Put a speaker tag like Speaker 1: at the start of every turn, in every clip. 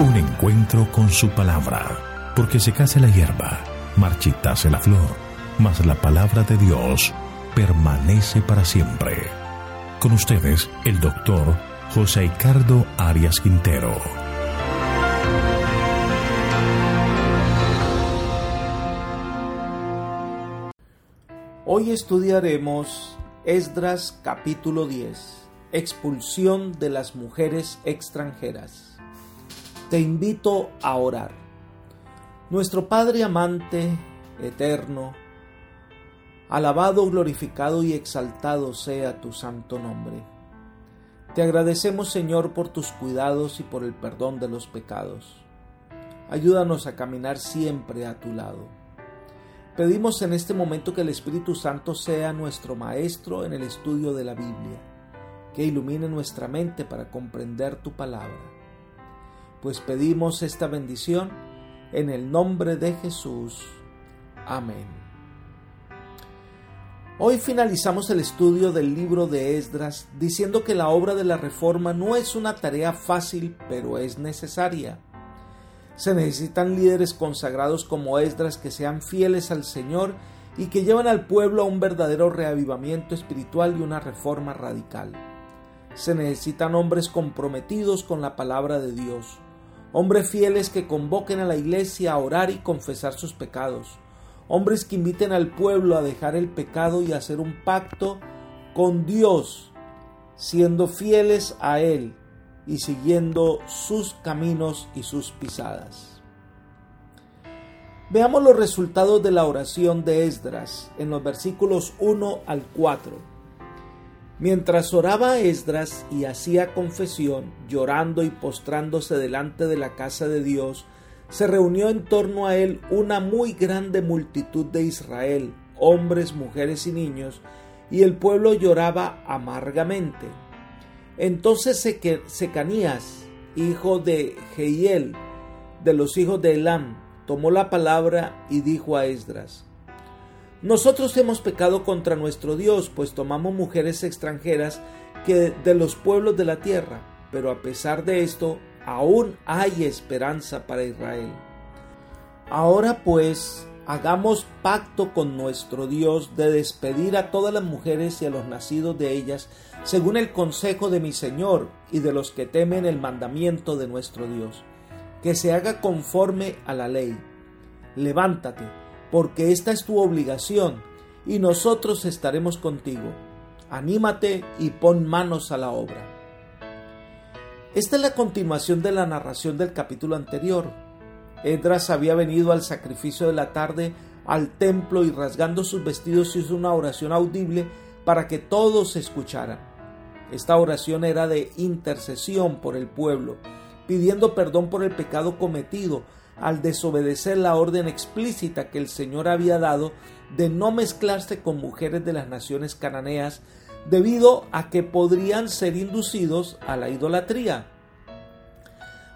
Speaker 1: Un encuentro con su palabra, porque se case la hierba, marchitase la flor, mas la palabra de Dios permanece para siempre. Con ustedes, el doctor José Ricardo Arias Quintero.
Speaker 2: Hoy estudiaremos Esdras capítulo 10, expulsión de las mujeres extranjeras te invito a orar. Nuestro Padre amante, eterno, alabado, glorificado y exaltado sea tu santo nombre. Te agradecemos Señor por tus cuidados y por el perdón de los pecados. Ayúdanos a caminar siempre a tu lado. Pedimos en este momento que el Espíritu Santo sea nuestro Maestro en el estudio de la Biblia, que ilumine nuestra mente para comprender tu palabra pues pedimos esta bendición en el nombre de Jesús. Amén. Hoy finalizamos el estudio del libro de Esdras diciendo que la obra de la reforma no es una tarea fácil, pero es necesaria. Se necesitan líderes consagrados como Esdras que sean fieles al Señor y que lleven al pueblo a un verdadero reavivamiento espiritual y una reforma radical. Se necesitan hombres comprometidos con la palabra de Dios, hombres fieles que convoquen a la iglesia a orar y confesar sus pecados, hombres que inviten al pueblo a dejar el pecado y hacer un pacto con Dios, siendo fieles a Él y siguiendo sus caminos y sus pisadas. Veamos los resultados de la oración de Esdras en los versículos 1 al 4. Mientras oraba Esdras y hacía confesión, llorando y postrándose delante de la casa de Dios, se reunió en torno a él una muy grande multitud de Israel, hombres, mujeres y niños, y el pueblo lloraba amargamente. Entonces Secanías, hijo de Jehiel, de los hijos de Elam, tomó la palabra y dijo a Esdras, nosotros hemos pecado contra nuestro Dios, pues tomamos mujeres extranjeras que de los pueblos de la tierra, pero a pesar de esto, aún hay esperanza para Israel. Ahora pues, hagamos pacto con nuestro Dios de despedir a todas las mujeres y a los nacidos de ellas, según el consejo de mi Señor y de los que temen el mandamiento de nuestro Dios, que se haga conforme a la ley. Levántate porque esta es tu obligación, y nosotros estaremos contigo. Anímate y pon manos a la obra. Esta es la continuación de la narración del capítulo anterior. Edras había venido al sacrificio de la tarde al templo y rasgando sus vestidos hizo una oración audible para que todos escucharan. Esta oración era de intercesión por el pueblo, pidiendo perdón por el pecado cometido, al desobedecer la orden explícita que el Señor había dado de no mezclarse con mujeres de las naciones cananeas debido a que podrían ser inducidos a la idolatría.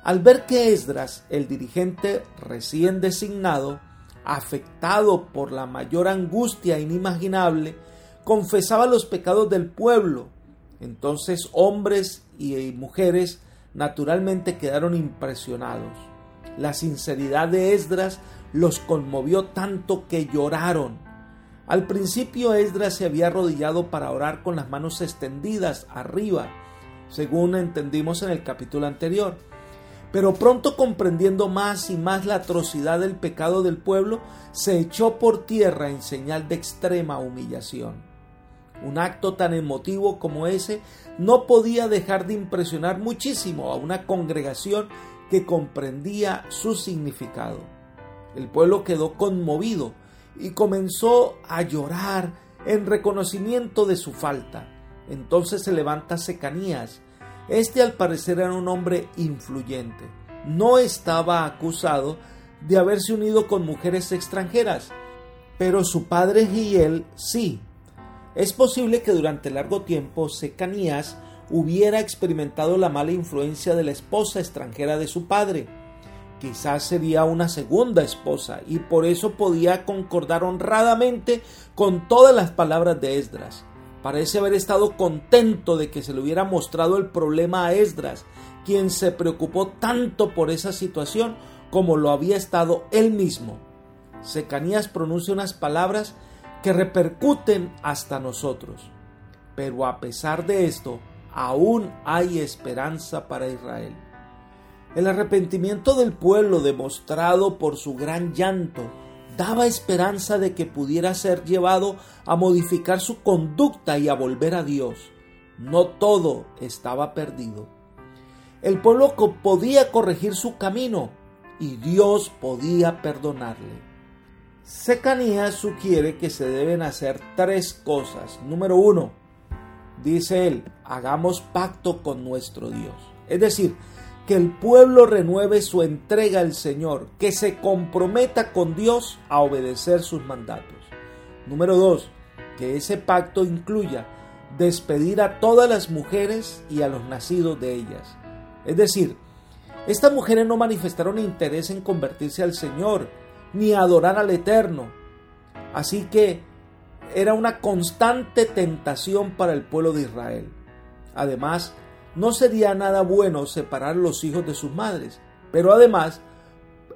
Speaker 2: Al ver que Esdras, el dirigente recién designado, afectado por la mayor angustia inimaginable, confesaba los pecados del pueblo, entonces hombres y mujeres naturalmente quedaron impresionados. La sinceridad de Esdras los conmovió tanto que lloraron. Al principio Esdras se había arrodillado para orar con las manos extendidas arriba, según entendimos en el capítulo anterior. Pero pronto comprendiendo más y más la atrocidad del pecado del pueblo, se echó por tierra en señal de extrema humillación. Un acto tan emotivo como ese no podía dejar de impresionar muchísimo a una congregación que comprendía su significado. El pueblo quedó conmovido y comenzó a llorar en reconocimiento de su falta. Entonces se levanta Secanías. Este al parecer era un hombre influyente. No estaba acusado de haberse unido con mujeres extranjeras, pero su padre Giel sí. Es posible que durante largo tiempo Secanías hubiera experimentado la mala influencia de la esposa extranjera de su padre. Quizás sería una segunda esposa y por eso podía concordar honradamente con todas las palabras de Esdras. Parece haber estado contento de que se le hubiera mostrado el problema a Esdras, quien se preocupó tanto por esa situación como lo había estado él mismo. Secanías pronuncia unas palabras que repercuten hasta nosotros. Pero a pesar de esto, aún hay esperanza para Israel. El arrepentimiento del pueblo demostrado por su gran llanto daba esperanza de que pudiera ser llevado a modificar su conducta y a volver a Dios. No todo estaba perdido. El pueblo podía corregir su camino y Dios podía perdonarle. Secanías sugiere que se deben hacer tres cosas. Número uno, dice él, hagamos pacto con nuestro Dios. Es decir, que el pueblo renueve su entrega al Señor, que se comprometa con Dios a obedecer sus mandatos. Número dos, que ese pacto incluya despedir a todas las mujeres y a los nacidos de ellas. Es decir, estas mujeres no manifestaron interés en convertirse al Señor, ni adorar al Eterno. Así que era una constante tentación para el pueblo de Israel. Además, no sería nada bueno separar los hijos de sus madres, pero además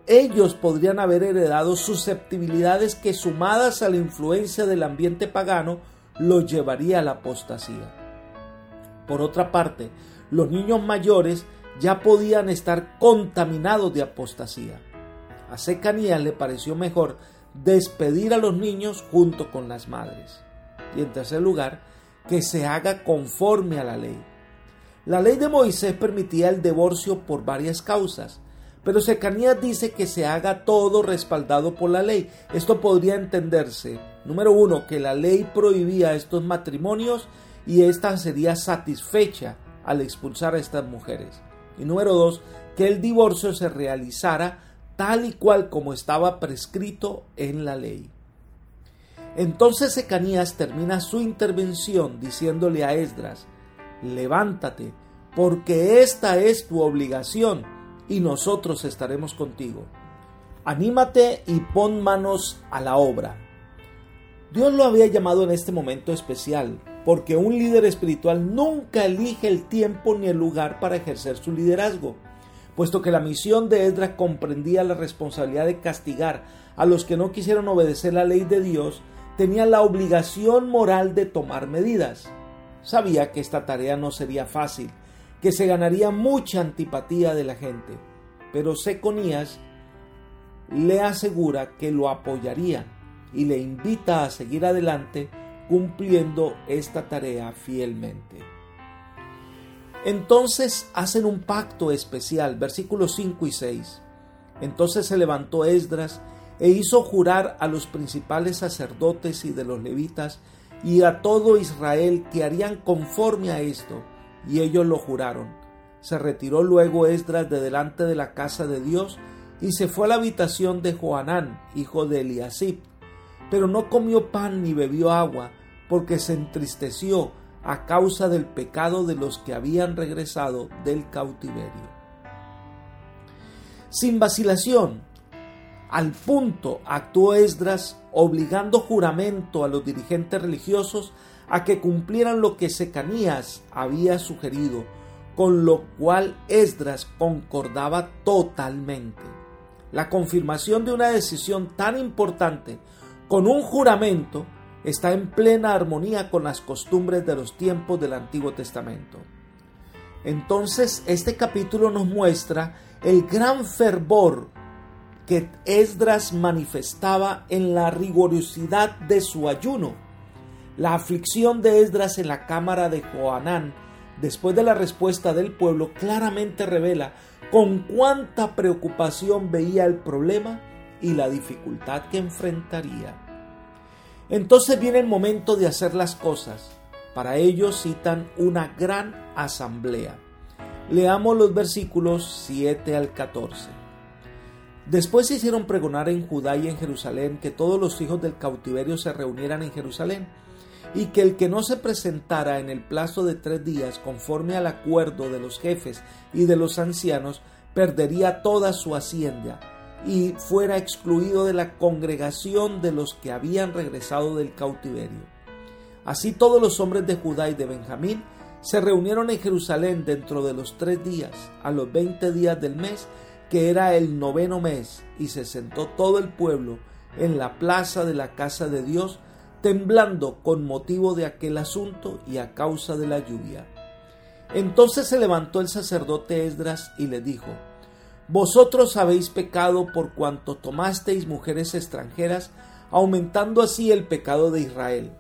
Speaker 2: ellos podrían haber heredado susceptibilidades que sumadas a la influencia del ambiente pagano los llevaría a la apostasía. Por otra parte, los niños mayores ya podían estar contaminados de apostasía. A Secanías le pareció mejor despedir a los niños junto con las madres. Y en tercer lugar, que se haga conforme a la ley. La ley de Moisés permitía el divorcio por varias causas, pero Secanías dice que se haga todo respaldado por la ley. Esto podría entenderse, número uno, que la ley prohibía estos matrimonios y ésta sería satisfecha al expulsar a estas mujeres. Y número dos, que el divorcio se realizara tal y cual como estaba prescrito en la ley. Entonces Secanías termina su intervención diciéndole a Esdras, levántate, porque esta es tu obligación, y nosotros estaremos contigo. Anímate y pon manos a la obra. Dios lo había llamado en este momento especial, porque un líder espiritual nunca elige el tiempo ni el lugar para ejercer su liderazgo, puesto que la misión de Esdras comprendía la responsabilidad de castigar a los que no quisieron obedecer la ley de Dios, tenía la obligación moral de tomar medidas. Sabía que esta tarea no sería fácil, que se ganaría mucha antipatía de la gente, pero Seconías le asegura que lo apoyaría y le invita a seguir adelante cumpliendo esta tarea fielmente. Entonces hacen un pacto especial, versículos 5 y 6. Entonces se levantó Esdras e hizo jurar a los principales sacerdotes y de los levitas y a todo Israel que harían conforme a esto, y ellos lo juraron. Se retiró luego Esdras de delante de la casa de Dios y se fue a la habitación de Joanán, hijo de Eliasib, pero no comió pan ni bebió agua, porque se entristeció a causa del pecado de los que habían regresado del cautiverio. Sin vacilación, al punto actuó Esdras obligando juramento a los dirigentes religiosos a que cumplieran lo que Secanías había sugerido, con lo cual Esdras concordaba totalmente. La confirmación de una decisión tan importante con un juramento está en plena armonía con las costumbres de los tiempos del Antiguo Testamento. Entonces este capítulo nos muestra el gran fervor que Esdras manifestaba en la rigurosidad de su ayuno. La aflicción de Esdras en la cámara de Joanán, después de la respuesta del pueblo, claramente revela con cuánta preocupación veía el problema y la dificultad que enfrentaría. Entonces viene el momento de hacer las cosas. Para ello citan una gran asamblea. Leamos los versículos 7 al 14. Después se hicieron pregonar en Judá y en Jerusalén que todos los hijos del cautiverio se reunieran en Jerusalén y que el que no se presentara en el plazo de tres días conforme al acuerdo de los jefes y de los ancianos perdería toda su hacienda y fuera excluido de la congregación de los que habían regresado del cautiverio. Así todos los hombres de Judá y de Benjamín se reunieron en Jerusalén dentro de los tres días, a los veinte días del mes, que era el noveno mes, y se sentó todo el pueblo en la plaza de la casa de Dios, temblando con motivo de aquel asunto y a causa de la lluvia. Entonces se levantó el sacerdote Esdras y le dijo, Vosotros habéis pecado por cuanto tomasteis mujeres extranjeras, aumentando así el pecado de Israel.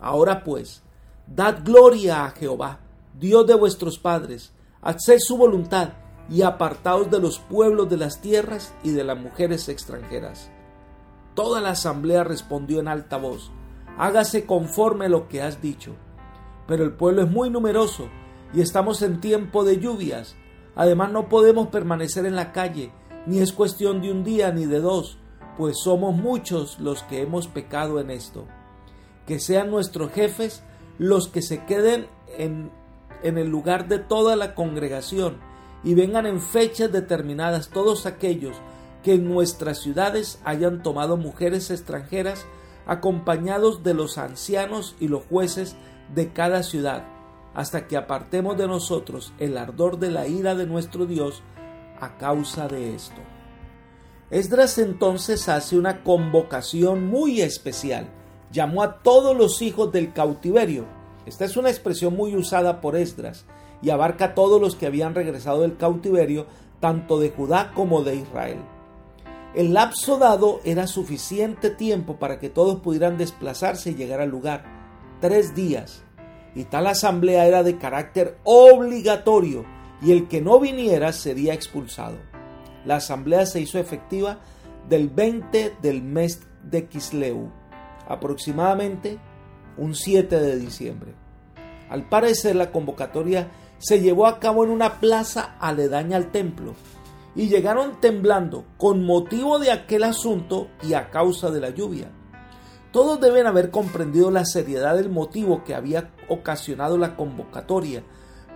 Speaker 2: Ahora pues, dad gloria a Jehová, Dios de vuestros padres, haced su voluntad y apartaos de los pueblos de las tierras y de las mujeres extranjeras. Toda la asamblea respondió en alta voz, hágase conforme lo que has dicho. Pero el pueblo es muy numeroso y estamos en tiempo de lluvias. Además no podemos permanecer en la calle, ni es cuestión de un día ni de dos, pues somos muchos los que hemos pecado en esto. Que sean nuestros jefes los que se queden en, en el lugar de toda la congregación y vengan en fechas determinadas todos aquellos que en nuestras ciudades hayan tomado mujeres extranjeras acompañados de los ancianos y los jueces de cada ciudad, hasta que apartemos de nosotros el ardor de la ira de nuestro Dios a causa de esto. Esdras entonces hace una convocación muy especial. Llamó a todos los hijos del cautiverio. Esta es una expresión muy usada por Esdras y abarca a todos los que habían regresado del cautiverio, tanto de Judá como de Israel. El lapso dado era suficiente tiempo para que todos pudieran desplazarse y llegar al lugar. Tres días. Y tal asamblea era de carácter obligatorio y el que no viniera sería expulsado. La asamblea se hizo efectiva del 20 del mes de Kisleu, aproximadamente un 7 de diciembre. Al parecer la convocatoria se llevó a cabo en una plaza aledaña al templo y llegaron temblando con motivo de aquel asunto y a causa de la lluvia. Todos deben haber comprendido la seriedad del motivo que había ocasionado la convocatoria,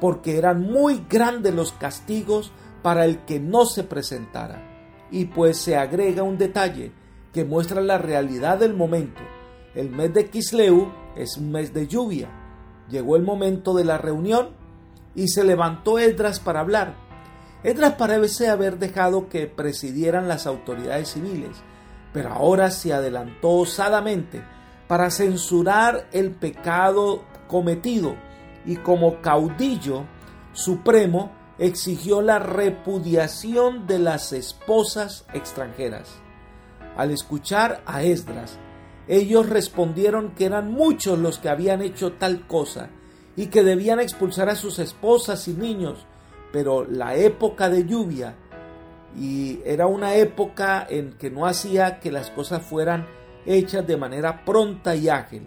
Speaker 2: porque eran muy grandes los castigos para el que no se presentara. Y pues se agrega un detalle que muestra la realidad del momento. El mes de Kisleu es un mes de lluvia. Llegó el momento de la reunión y se levantó Esdras para hablar Edras parece haber dejado que presidieran las autoridades civiles, pero ahora se adelantó osadamente para censurar el pecado cometido y como caudillo supremo exigió la repudiación de las esposas extranjeras. Al escuchar a Esdras, ellos respondieron que eran muchos los que habían hecho tal cosa y que debían expulsar a sus esposas y niños pero la época de lluvia y era una época en que no hacía que las cosas fueran hechas de manera pronta y ágil.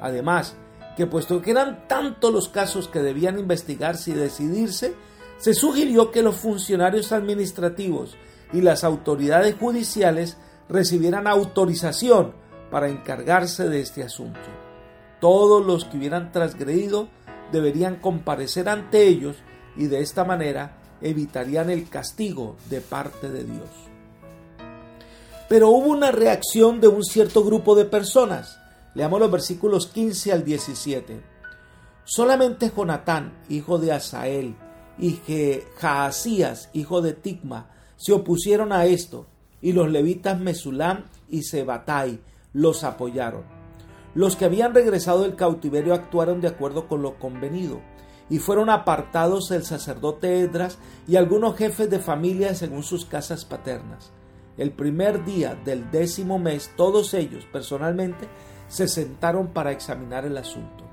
Speaker 2: Además, que puesto que eran tantos los casos que debían investigarse y decidirse, se sugirió que los funcionarios administrativos y las autoridades judiciales recibieran autorización para encargarse de este asunto. Todos los que hubieran transgredido deberían comparecer ante ellos y de esta manera evitarían el castigo de parte de Dios. Pero hubo una reacción de un cierto grupo de personas. Leamos los versículos 15 al 17. Solamente Jonatán, hijo de Asael, y Jaasías, hijo de Tigma, se opusieron a esto, y los levitas Mesulam y Sebatai los apoyaron. Los que habían regresado del cautiverio actuaron de acuerdo con lo convenido y fueron apartados el sacerdote Edras y algunos jefes de familia según sus casas paternas. El primer día del décimo mes, todos ellos personalmente se sentaron para examinar el asunto.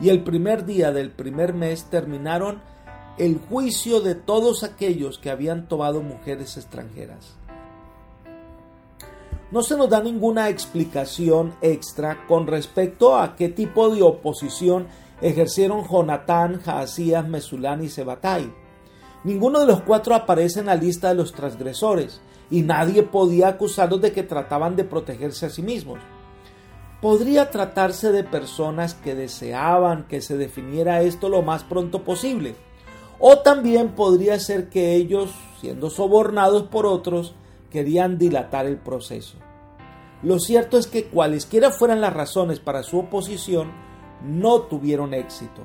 Speaker 2: Y el primer día del primer mes terminaron el juicio de todos aquellos que habían tomado mujeres extranjeras. No se nos da ninguna explicación extra con respecto a qué tipo de oposición ejercieron Jonatán, Jaasías, Mesulán y Sebatai. Ninguno de los cuatro aparece en la lista de los transgresores, y nadie podía acusarlos de que trataban de protegerse a sí mismos. Podría tratarse de personas que deseaban que se definiera esto lo más pronto posible, o también podría ser que ellos, siendo sobornados por otros, querían dilatar el proceso. Lo cierto es que cualesquiera fueran las razones para su oposición, no tuvieron éxito.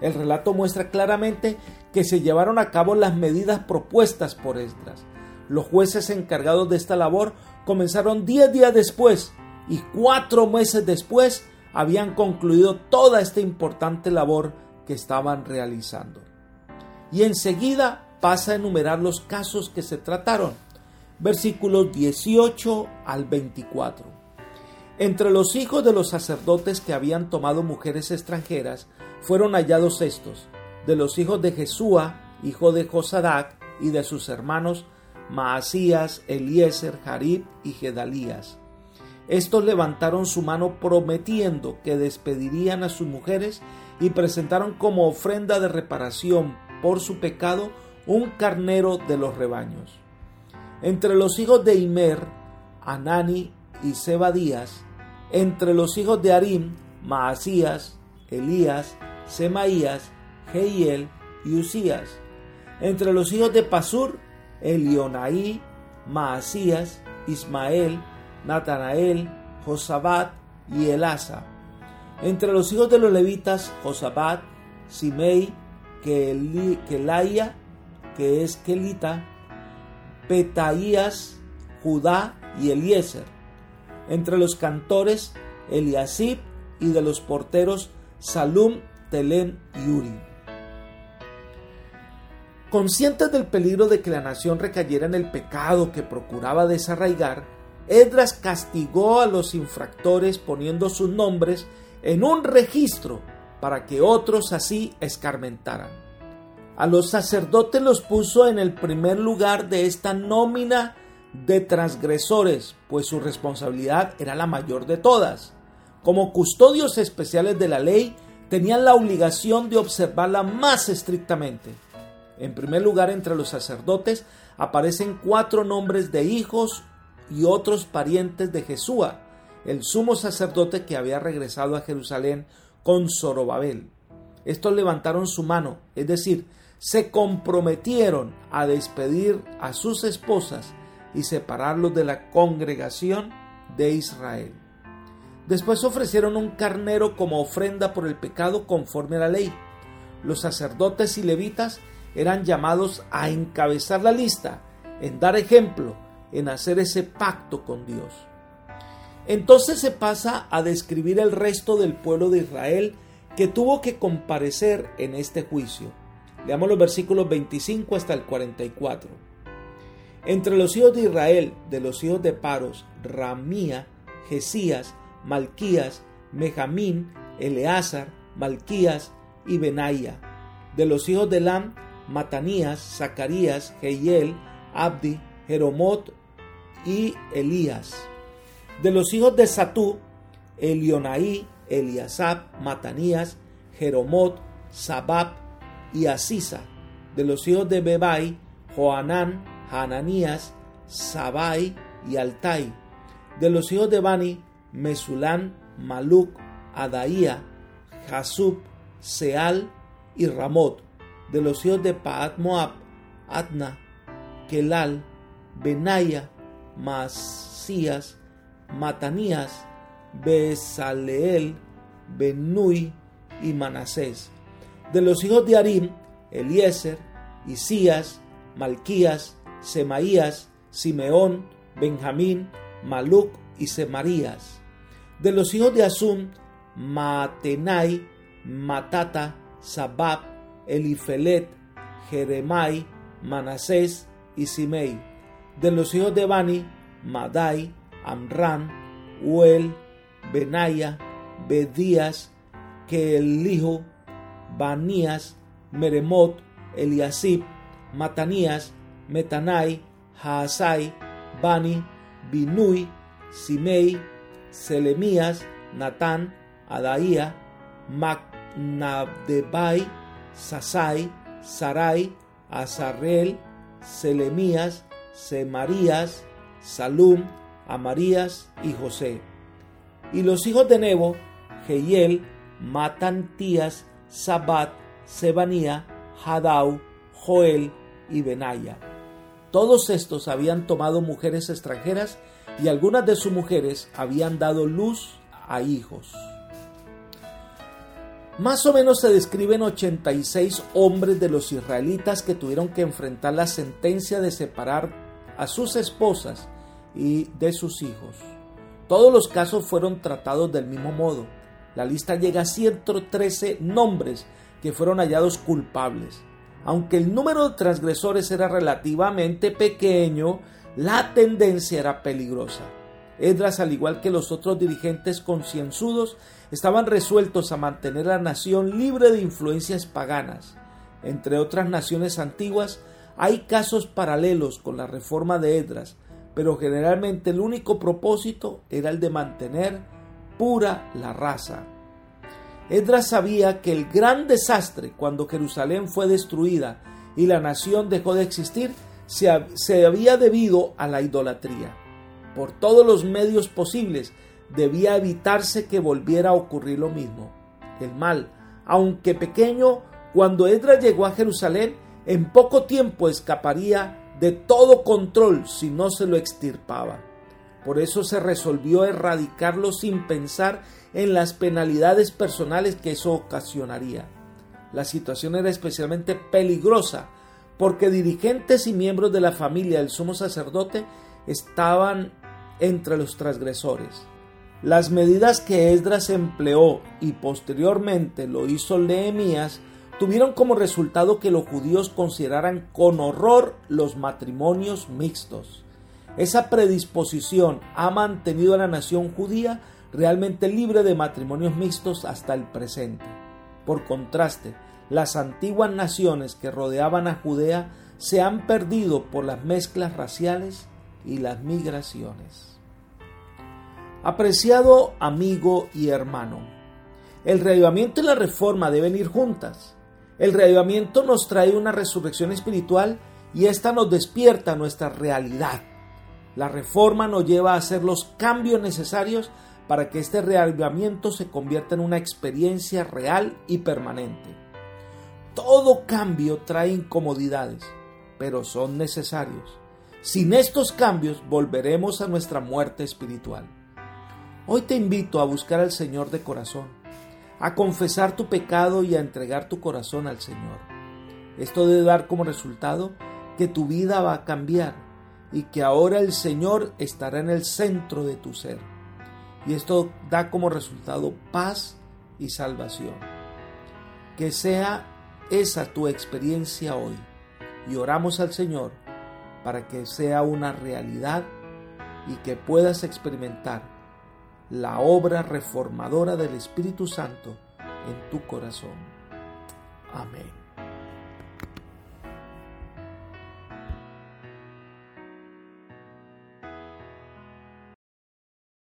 Speaker 2: El relato muestra claramente que se llevaron a cabo las medidas propuestas por Esdras. Los jueces encargados de esta labor comenzaron diez días después y cuatro meses después habían concluido toda esta importante labor que estaban realizando. Y enseguida pasa a enumerar los casos que se trataron. Versículos 18 al 24. Entre los hijos de los sacerdotes que habían tomado mujeres extranjeras fueron hallados estos, de los hijos de Jesúa, hijo de Josadac, y de sus hermanos Maasías, Eliezer, Jarib y Gedalías. Estos levantaron su mano prometiendo que despedirían a sus mujeres y presentaron como ofrenda de reparación por su pecado un carnero de los rebaños. Entre los hijos de Imer, Anani y Zebadías, entre los hijos de Arim, Maasías, Elías, Semaías, Jehiel y Usías. Entre los hijos de Pasur, Elionaí, Maasías, Ismael, Natanael, Josabat y Elasa. Entre los hijos de los levitas, Josabat, Simei, Kelaya, que es Kelita, Petaías, Judá y Eliezer. Entre los cantores, Eliasib y de los porteros, Salum, Telem y Uri. Conscientes del peligro de que la nación recayera en el pecado que procuraba desarraigar, Edras castigó a los infractores poniendo sus nombres en un registro para que otros así escarmentaran. A los sacerdotes los puso en el primer lugar de esta nómina de transgresores, pues su responsabilidad era la mayor de todas. Como custodios especiales de la ley, tenían la obligación de observarla más estrictamente. En primer lugar, entre los sacerdotes aparecen cuatro nombres de hijos y otros parientes de Jesúa, el sumo sacerdote que había regresado a Jerusalén con Zorobabel. Estos levantaron su mano, es decir, se comprometieron a despedir a sus esposas y separarlos de la congregación de Israel. Después ofrecieron un carnero como ofrenda por el pecado conforme a la ley. Los sacerdotes y levitas eran llamados a encabezar la lista, en dar ejemplo, en hacer ese pacto con Dios. Entonces se pasa a describir el resto del pueblo de Israel que tuvo que comparecer en este juicio. Leamos los versículos 25 hasta el 44. Entre los hijos de Israel, de los hijos de Paros, Ramía, Jesías, Malquías, Mejamín, Eleazar, Malquías y Benaía. De los hijos de Lam, Matanías, Zacarías, Jehiel, Abdi, Jeromot y Elías. De los hijos de Satú, Elionaí, Eliasab, Matanías, Jeromot, Sabab y Asisa. De los hijos de Bebai, Joanán, Hananías, Sabai y Altai. De los hijos de Bani, Mesulán, Maluc, Adaía, Jasub, Seal y Ramot. De los hijos de Paat Moab, Adna, Kelal, Benaya, Masías, Matanías, Besaleel, Benui y Manasés. De los hijos de Arim, Eliezer, Isías, Malquías, Semaías, Simeón, Benjamín, Maluc y Semarías. De los hijos de Asum, Matenai, Matata, Sabab, Elifelet, Jeremai, Manasés y Simei. De los hijos de Bani, Madai, Amran, Uel, Benaya, Bedías, hijo Banías, Meremot, Eliasib, Matanías, Metanai, Haasai, Bani, Binui, Simei, Selemías, Natán, Adaía, Macnadebai, Sasai, Sarai, Azarel, Selemías, Semarías, Salum, Amarías y José. Y los hijos de Nebo, Jehiel, Matantías, Sabat, Sebanía, Hadau, Joel y Benaya. Todos estos habían tomado mujeres extranjeras y algunas de sus mujeres habían dado luz a hijos. Más o menos se describen 86 hombres de los israelitas que tuvieron que enfrentar la sentencia de separar a sus esposas y de sus hijos. Todos los casos fueron tratados del mismo modo. La lista llega a 113 nombres que fueron hallados culpables. Aunque el número de transgresores era relativamente pequeño, la tendencia era peligrosa. Edras, al igual que los otros dirigentes concienzudos, estaban resueltos a mantener la nación libre de influencias paganas. Entre otras naciones antiguas, hay casos paralelos con la reforma de Edras, pero generalmente el único propósito era el de mantener pura la raza. Edras sabía que el gran desastre cuando Jerusalén fue destruida y la nación dejó de existir se, se había debido a la idolatría. Por todos los medios posibles debía evitarse que volviera a ocurrir lo mismo. El mal, aunque pequeño, cuando Edras llegó a Jerusalén, en poco tiempo escaparía de todo control si no se lo extirpaba. Por eso se resolvió erradicarlo sin pensar en las penalidades personales que eso ocasionaría. La situación era especialmente peligrosa porque dirigentes y miembros de la familia del sumo sacerdote estaban entre los transgresores. Las medidas que Esdras empleó y posteriormente lo hizo Nehemías tuvieron como resultado que los judíos consideraran con horror los matrimonios mixtos. Esa predisposición ha mantenido a la nación judía realmente libre de matrimonios mixtos hasta el presente. Por contraste, las antiguas naciones que rodeaban a Judea se han perdido por las mezclas raciales y las migraciones. Apreciado amigo y hermano, el reavivamiento y la reforma deben ir juntas. El reavivamiento nos trae una resurrección espiritual y esta nos despierta nuestra realidad. La reforma nos lleva a hacer los cambios necesarios para que este reavivamiento se convierta en una experiencia real y permanente. Todo cambio trae incomodidades, pero son necesarios. Sin estos cambios volveremos a nuestra muerte espiritual. Hoy te invito a buscar al Señor de corazón, a confesar tu pecado y a entregar tu corazón al Señor. Esto debe dar como resultado que tu vida va a cambiar y que ahora el Señor estará en el centro de tu ser. Y esto da como resultado paz y salvación. Que sea esa tu experiencia hoy. Y oramos al Señor para que sea una realidad y que puedas experimentar la obra reformadora del Espíritu Santo en tu corazón. Amén.